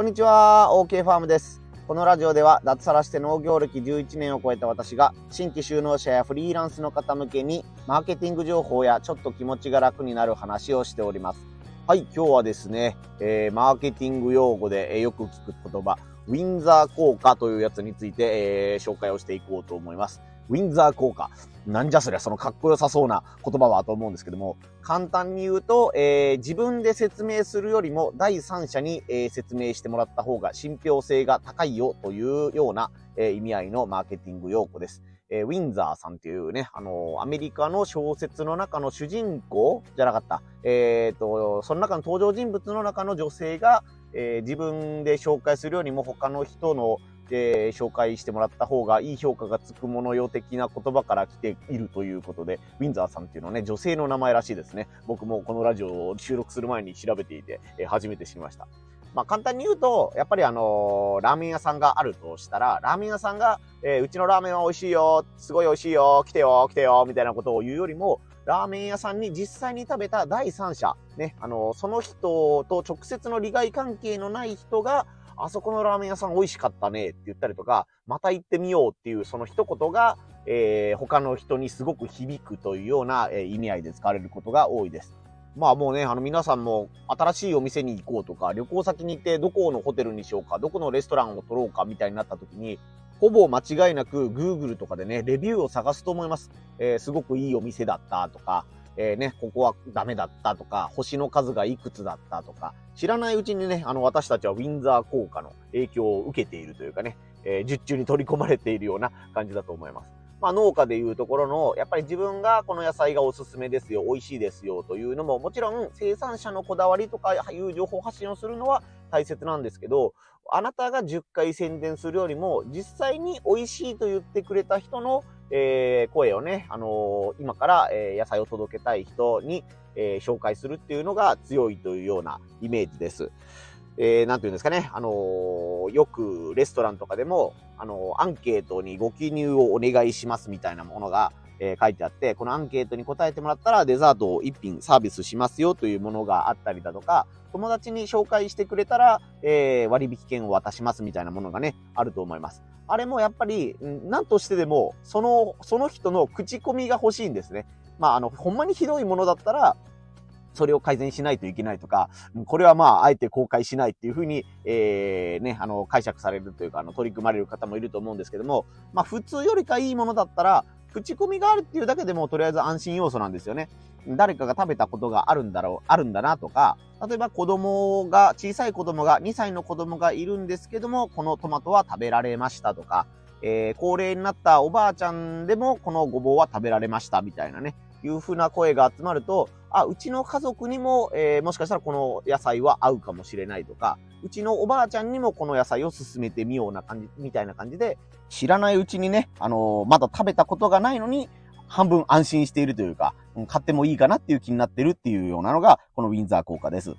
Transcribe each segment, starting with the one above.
こんにちは、OK ファームです。このラジオでは脱サラして農業歴11年を超えた私が新規就農者やフリーランスの方向けにマーケティング情報やちょっと気持ちが楽になる話をしております。はい、今日はですね、えーマーケティング用語で、えーよく聞く言葉、ウィンザー効果というやつについて、えー紹介をしていこうと思います。ウィンザー効果。なんじゃそりゃ、そのかっこよさそうな言葉はと思うんですけども、簡単に言うと、えー自分で説明するよりも第三者に、えー説明してもらった方が信憑性が高いよというような、えー意味合いのマーケティング用語です。えーウィンザーさんっていうね、あのーアメリカの小説の中の主人公じゃなかった。えっ、と、その中の登場人物の中の女性が、えー自分で紹介するよりも他の人の、えー紹介してもらった方がいい評価がつくものよ的な言葉から来ているということで、ウィンザーさんっていうのはね、女性の名前らしいですね。僕もこのラジオを収録する前に調べていて、えー初めて知りました。まあ簡単に言うと、やっぱりあのーラーメン屋さんがあるとしたら、ラーメン屋さんが、えーうちのラーメンは美味しいよ、すごい美味しいよ、来てよ、来てよ、みたいなことを言うよりも、ラーメン屋さんに実際に食べた第三者、ね、あのーその人と直接の利害関係のない人が、あそこのラーメン屋さん美味しかったねって言ったりとか、また行ってみようっていうその一言が、えー他の人にすごく響くというような、え意味合いで使われることが多いです。まあもうね、あの皆さんも新しいお店に行こうとか、旅行先に行ってどこのホテルにしようか、どこのレストランを取ろうかみたいになった時に、ほぼ間違いなく Google とかでね、レビューを探すと思います。えーすごくいいお店だったとか、えーね、ここはダメだったとか、星の数がいくつだったとか、知らないうちにね、あの私たちはウィンザー効果の影響を受けているというかね、えー、術中に取り込まれているような感じだと思います。まあ農家でいうところの、やっぱり自分がこの野菜がおすすめですよ、美味しいですよというのも、もちろん生産者のこだわりとかいう情報発信をするのは大切なんですけど、あなたが10回宣伝するよりも、実際に美味しいと言ってくれた人の、えー声をね、あのー今から、え野菜を届けたい人に、え紹介するっていうのが強いというようなイメージです。えー、て言うんですかね、あのーよくレストランとかでも、あのーアンケートにご記入をお願いしますみたいなものが、えー書いてあって、このアンケートに答えてもらったらデザートを1品サービスしますよというものがあったりだとか、友達に紹介してくれたら、えー割引券を渡しますみたいなものがね、あると思います。あれもやっぱり、んなんとしてでも、その、その人の口コミが欲しいんですね。まあ、あの、ほんまにひどいものだったら、それを改善しないといけないとか、これはまあ、あえて公開しないっていうふうに、えーね、あの、解釈されるというか、あの、取り組まれる方もいると思うんですけども、まあ、普通よりかいいものだったら、口コミがあるっていうだけでも、とりあえず安心要素なんですよね。誰かが食べたことがあるんだろう、あるんだなとか、例えば子供が、小さい子供が、2歳の子供がいるんですけども、このトマトは食べられましたとか、えー高齢になったおばあちゃんでも、このごぼうは食べられましたみたいなね、いうふうな声が集まると、あ、うちの家族にも、えーもしかしたらこの野菜は合うかもしれないとか、うちのおばあちゃんにもこの野菜を勧めてみような感じ、みたいな感じで、知らないうちにね、あのーまだ食べたことがないのに、半分安心しているというか、うん買ってもいいかなっていう気になってるっていうようなのが、このウィンザー効果です。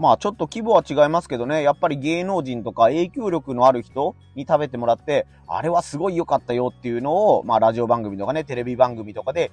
まあちょっと規模は違いますけどね、やっぱり芸能人とか影響力のある人に食べてもらって、あれはすごい良かったよっていうのを、まあラジオ番組とかね、テレビ番組とかで、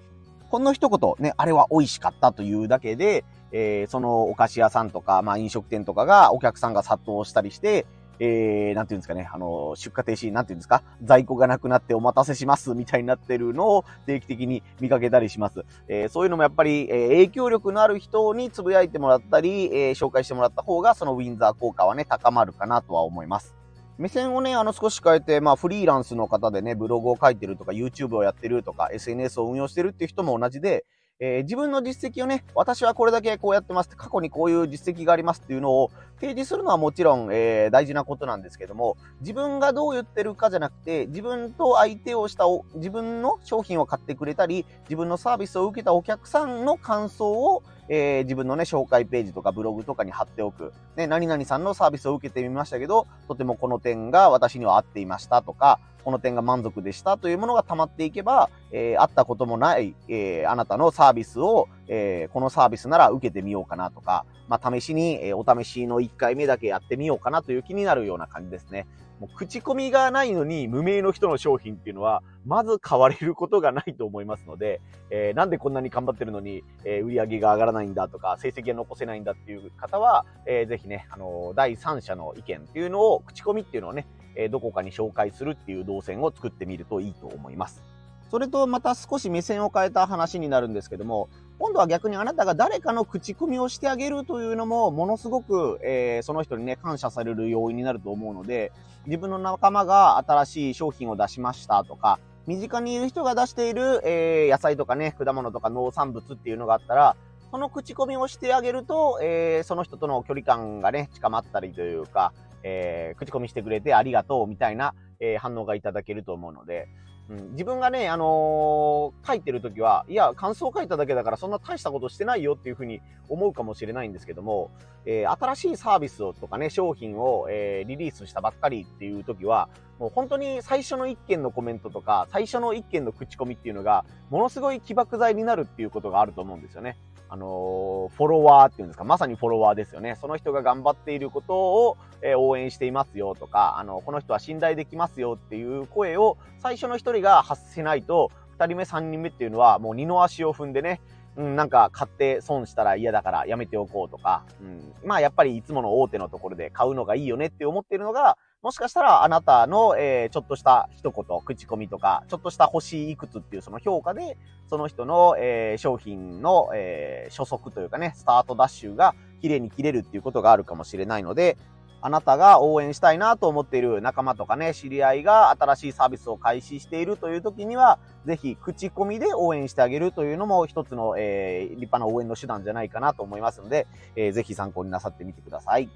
ほんの一言ね、あれは美味しかったというだけで、えーそのお菓子屋さんとか、まあ飲食店とかが、お客さんが殺到したりして、えー、なんていうんですかね、あの、出荷停止、なんていうんですか、在庫がなくなってお待たせしますみたいになってるのを定期的に見かけたりします。えーそういうのもやっぱり、えー影響力のある人につぶやいてもらったり、えー紹介してもらった方が、そのウィンザー効果はね、高まるかなとは思います。目線をね、あの少し変えて、まあフリーランスの方でね、ブログを書いてるとか、YouTube をやってるとか、SNS を運用してるっていう人も同じで、えー自分の実績をね、私はこれだけこうやってますって、過去にこういう実績がありますっていうのを提示するのはもちろん、えー大事なことなんですけども、自分がどう言ってるかじゃなくて、自分と相手をした、自分の商品を買ってくれたり、自分のサービスを受けたお客さんの感想を、えー自分のね、紹介ページとかブログとかに貼っておく。ね、何々さんのサービスを受けてみましたけど、とてもこの点が私には合っていましたとか、この点が満足でしたというものが溜まっていけば、えー、会ったこともない、えーあなたのサービスを、えーこのサービスなら受けてみようかなとか、まあ、試しに、えお試しの1回目だけやってみようかなという気になるような感じですね。もう口コミがないのに無名の人の商品っていうのは、まず買われることがないと思いますので、えー、なんでこんなに頑張ってるのに、えー、売り上げが上がらないんだとか、成績が残せないんだっていう方は、えー、ぜひね、あの、第三者の意見っていうのを、口コミっていうのをね、え、どこかに紹介するっていう動線を作ってみるといいと思います。それとまた少し目線を変えた話になるんですけども、今度は逆にあなたが誰かの口コミをしてあげるというのも、ものすごく、えー、その人にね、感謝される要因になると思うので、自分の仲間が新しい商品を出しましたとか、身近にいる人が出している、えー、野菜とかね、果物とか農産物っていうのがあったら、その口コミをしてあげると、えー、その人との距離感がね、近まったりというか、えー、口コミしてくれてありがとうみたいな、えー、反応がいただけると思うので、うん、自分がね、あのー、書いてるときは、いや、感想を書いただけだからそんな大したことしてないよっていうふうに思うかもしれないんですけども、えー、新しいサービスをとかね、商品を、えー、リリースしたばっかりっていうときは、もう本当に最初の一件のコメントとか、最初の一件の口コミっていうのが、ものすごい起爆剤になるっていうことがあると思うんですよね。あのフォロワーっていうんですか、まさにフォロワーですよね。その人が頑張っていることを、え、応援していますよとか、あの、この人は信頼できますよっていう声を最初の一人が発せないと、二人目、三人目っていうのはもう二の足を踏んでね、うん、なんか買って損したら嫌だからやめておこうとか、うん、まあやっぱりいつもの大手のところで買うのがいいよねって思ってるのが、もしかしたらあなたの、えー、ちょっとした一言、口コミとか、ちょっとした星いくつっていうその評価で、その人の、えー、商品の、えー、初速というかね、スタートダッシュが綺麗に切れるっていうことがあるかもしれないので、あなたが応援したいなと思っている仲間とかね、知り合いが新しいサービスを開始しているという時には、ぜひ口コミで応援してあげるというのも一つの、えー、立派な応援の手段じゃないかなと思いますので、えー、ぜひ参考になさってみてください。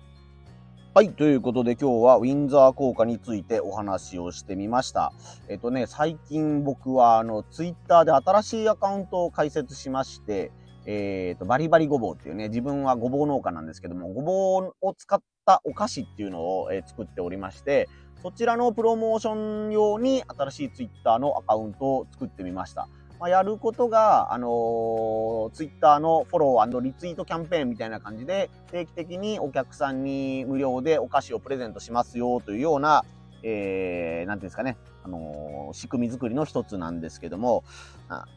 はい。ということで今日はウィンザー効果についてお話をしてみました。えっとね、最近僕はあの、ツイッターで新しいアカウントを開設しまして、えっ、ー、と、バリバリごぼうっていうね、自分はごぼう農家なんですけども、ごぼうを使ったお菓子っていうのを、えー、作っておりまして、そちらのプロモーション用に新しいツイッターのアカウントを作ってみました。まあ、やることが、あのー、ツイッターのフォローリツイートキャンペーンみたいな感じで、定期的にお客さんに無料でお菓子をプレゼントしますよというような、えー、なんていうんですかね、あのー、仕組み作りの一つなんですけども、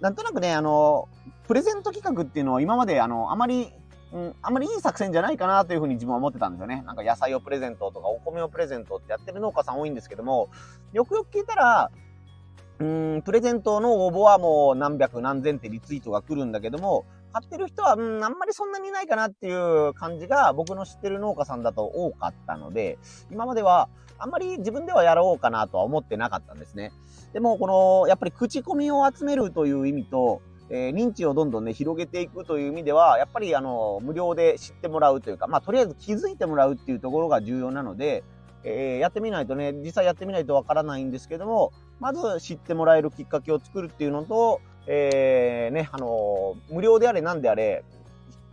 なんとなくね、あのー、プレゼント企画っていうのを今まで、あの、あまり、うん、あんまりいい作戦じゃないかなというふうに自分は思ってたんですよね。なんか野菜をプレゼントとかお米をプレゼントってやってる農家さん多いんですけども、よくよく聞いたら、うん、プレゼントの応募はもう何百何千ってリツイートが来るんだけども、買ってる人は、うん、あんまりそんなにいないかなっていう感じが僕の知ってる農家さんだと多かったので、今まではあんまり自分ではやろうかなとは思ってなかったんですね。でも、この、やっぱり口コミを集めるという意味と、えー、認知をどんどんね、広げていくという意味では、やっぱりあの、無料で知ってもらうというか、まあ、とりあえず気づいてもらうっていうところが重要なので、えー、やってみないとね、実際やってみないとわからないんですけども、まず知ってもらえるきっかけを作るっていうのと、えー、ね、あの、無料であれなんであれ、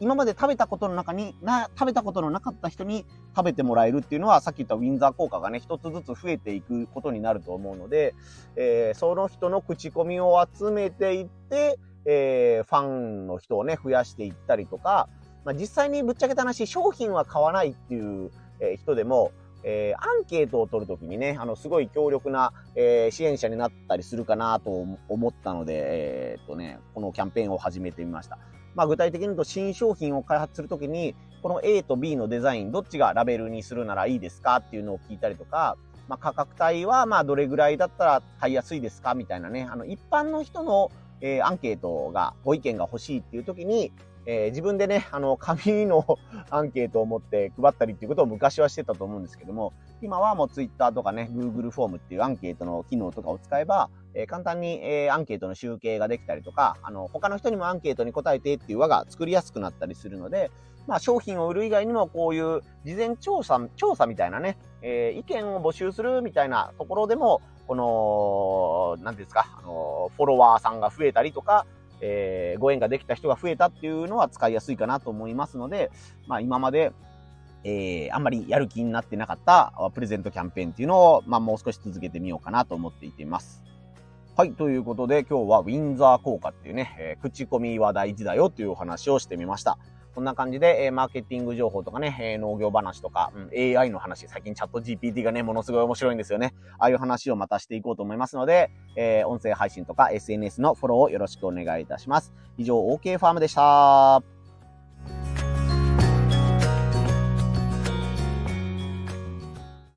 今まで食べたことの中に、な、食べたことのなかった人に食べてもらえるっていうのは、さっき言ったウィンザー効果がね、一つずつ増えていくことになると思うので、えー、その人の口コミを集めていって、えー、ファンの人をね、増やしていったりとか、まあ、実際にぶっちゃけた話、商品は買わないっていう、え人でも、えー、アンケートを取るときにね、あの、すごい強力な、えー、支援者になったりするかなと思ったので、えー、っとね、このキャンペーンを始めてみました。まあ、具体的に言うと新商品を開発するときに、この A と B のデザイン、どっちがラベルにするならいいですかっていうのを聞いたりとか、まあ、価格帯は、まあ、どれぐらいだったら買いやすいですかみたいなね、あの、一般の人の、えー、アンケートが、ご意見が欲しいっていうときに、えー、自分でね、あの、紙の アンケートを持って配ったりっていうことを昔はしてたと思うんですけども、今はもう Twitter とかね、Google フォームっていうアンケートの機能とかを使えば、えー、簡単に、えー、アンケートの集計ができたりとか、あの、他の人にもアンケートに答えてっていう輪が作りやすくなったりするので、まあ、商品を売る以外にもこういう事前調査、調査みたいなね、えー、意見を募集するみたいなところでも、この、何ですか、あの、フォロワーさんが増えたりとか、えー、ご縁ができた人が増えたっていうのは使いやすいかなと思いますので、まあ今まで、えー、あんまりやる気になってなかったプレゼントキャンペーンっていうのを、まあもう少し続けてみようかなと思っていています。はい。ということで、今日はウィンザー効果っていうね、えー、口コミは大事だよというお話をしてみました。こんな感じで、え、マーケティング情報とかね、え、農業話とか、うん、AI の話、最近チャット GPT がね、ものすごい面白いんですよね。ああいう話をまたしていこうと思いますので、え、音声配信とか SNS のフォローをよろしくお願いいたします。以上、OK ファームでした。